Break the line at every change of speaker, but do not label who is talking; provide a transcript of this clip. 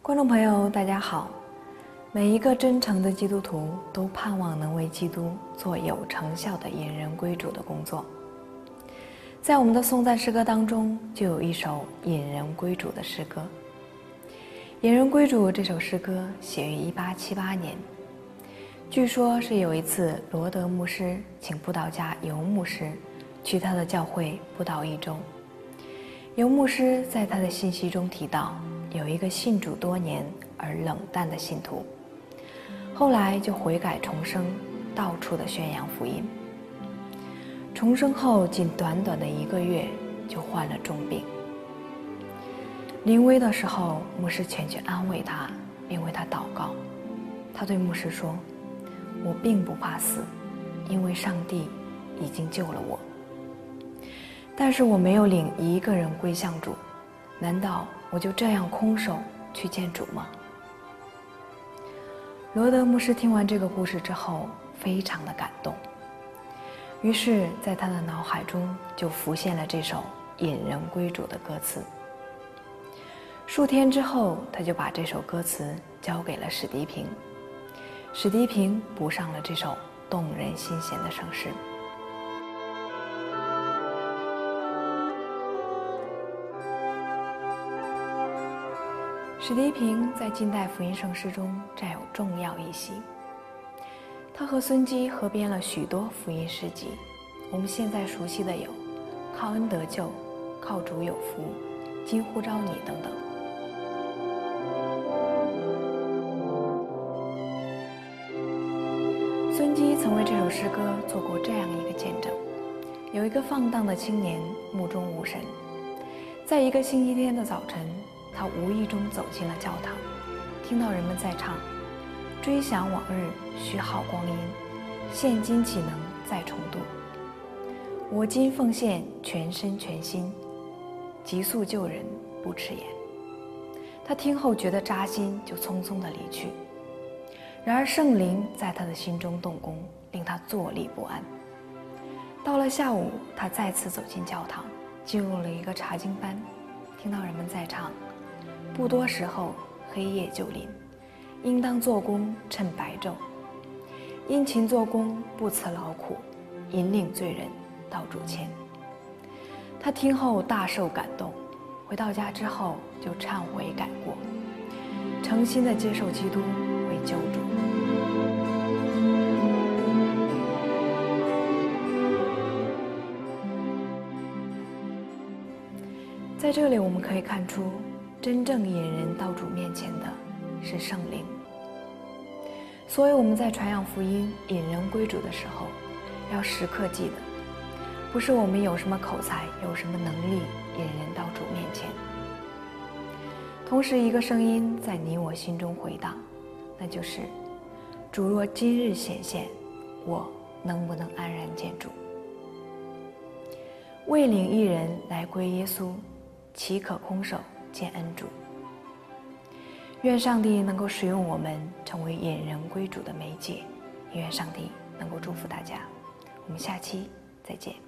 观众朋友，大家好！每一个真诚的基督徒都盼望能为基督做有成效的引人归主的工作。在我们的颂赞诗歌当中，就有一首引人归主的诗歌。引人归主这首诗歌写于一八七八年，据说是有一次罗德牧师请布道家尤牧师去他的教会布道一周。尤牧师在他的信息中提到，有一个信主多年而冷淡的信徒，后来就悔改重生，到处的宣扬福音。重生后，仅短短的一个月就患了重病。临危的时候，牧师前去安慰他，并为他祷告。他对牧师说：“我并不怕死，因为上帝已经救了我。”但是我没有领一个人归向主，难道我就这样空手去见主吗？罗德牧师听完这个故事之后，非常的感动，于是，在他的脑海中就浮现了这首引人归主的歌词。数天之后，他就把这首歌词交给了史迪平，史迪平补上了这首动人心弦的圣诗。史迪平在近代福音圣诗中占有重要一席。他和孙基合编了许多福音诗集，我们现在熟悉的有《靠恩得救》《靠主有福》《今呼召你》等等。孙基曾为这首诗歌做过这样一个见证：有一个放荡的青年，目中无神，在一个星期天的早晨。他无意中走进了教堂，听到人们在唱：“追想往日虚耗光阴，现今岂能再重度？我今奉献全身全心，急速救人不迟延。”他听后觉得扎心，就匆匆的离去。然而圣灵在他的心中动工，令他坐立不安。到了下午，他再次走进教堂，进入了一个查经班，听到人们在唱。不多时候，黑夜就临，应当做工趁白昼。殷勤做工，不辞劳苦，引领罪人到主前。他听后大受感动，回到家之后就忏悔改过，诚心的接受基督为救主。在这里，我们可以看出。真正引人到主面前的是圣灵，所以我们在传扬福音、引人归主的时候，要时刻记得，不是我们有什么口才、有什么能力引人到主面前。同时，一个声音在你我心中回荡，那就是：主若今日显现，我能不能安然见主？未领一人来归耶稣，岂可空手？见恩主，愿上帝能够使用我们成为引人归主的媒介，也愿上帝能够祝福大家。我们下期再见。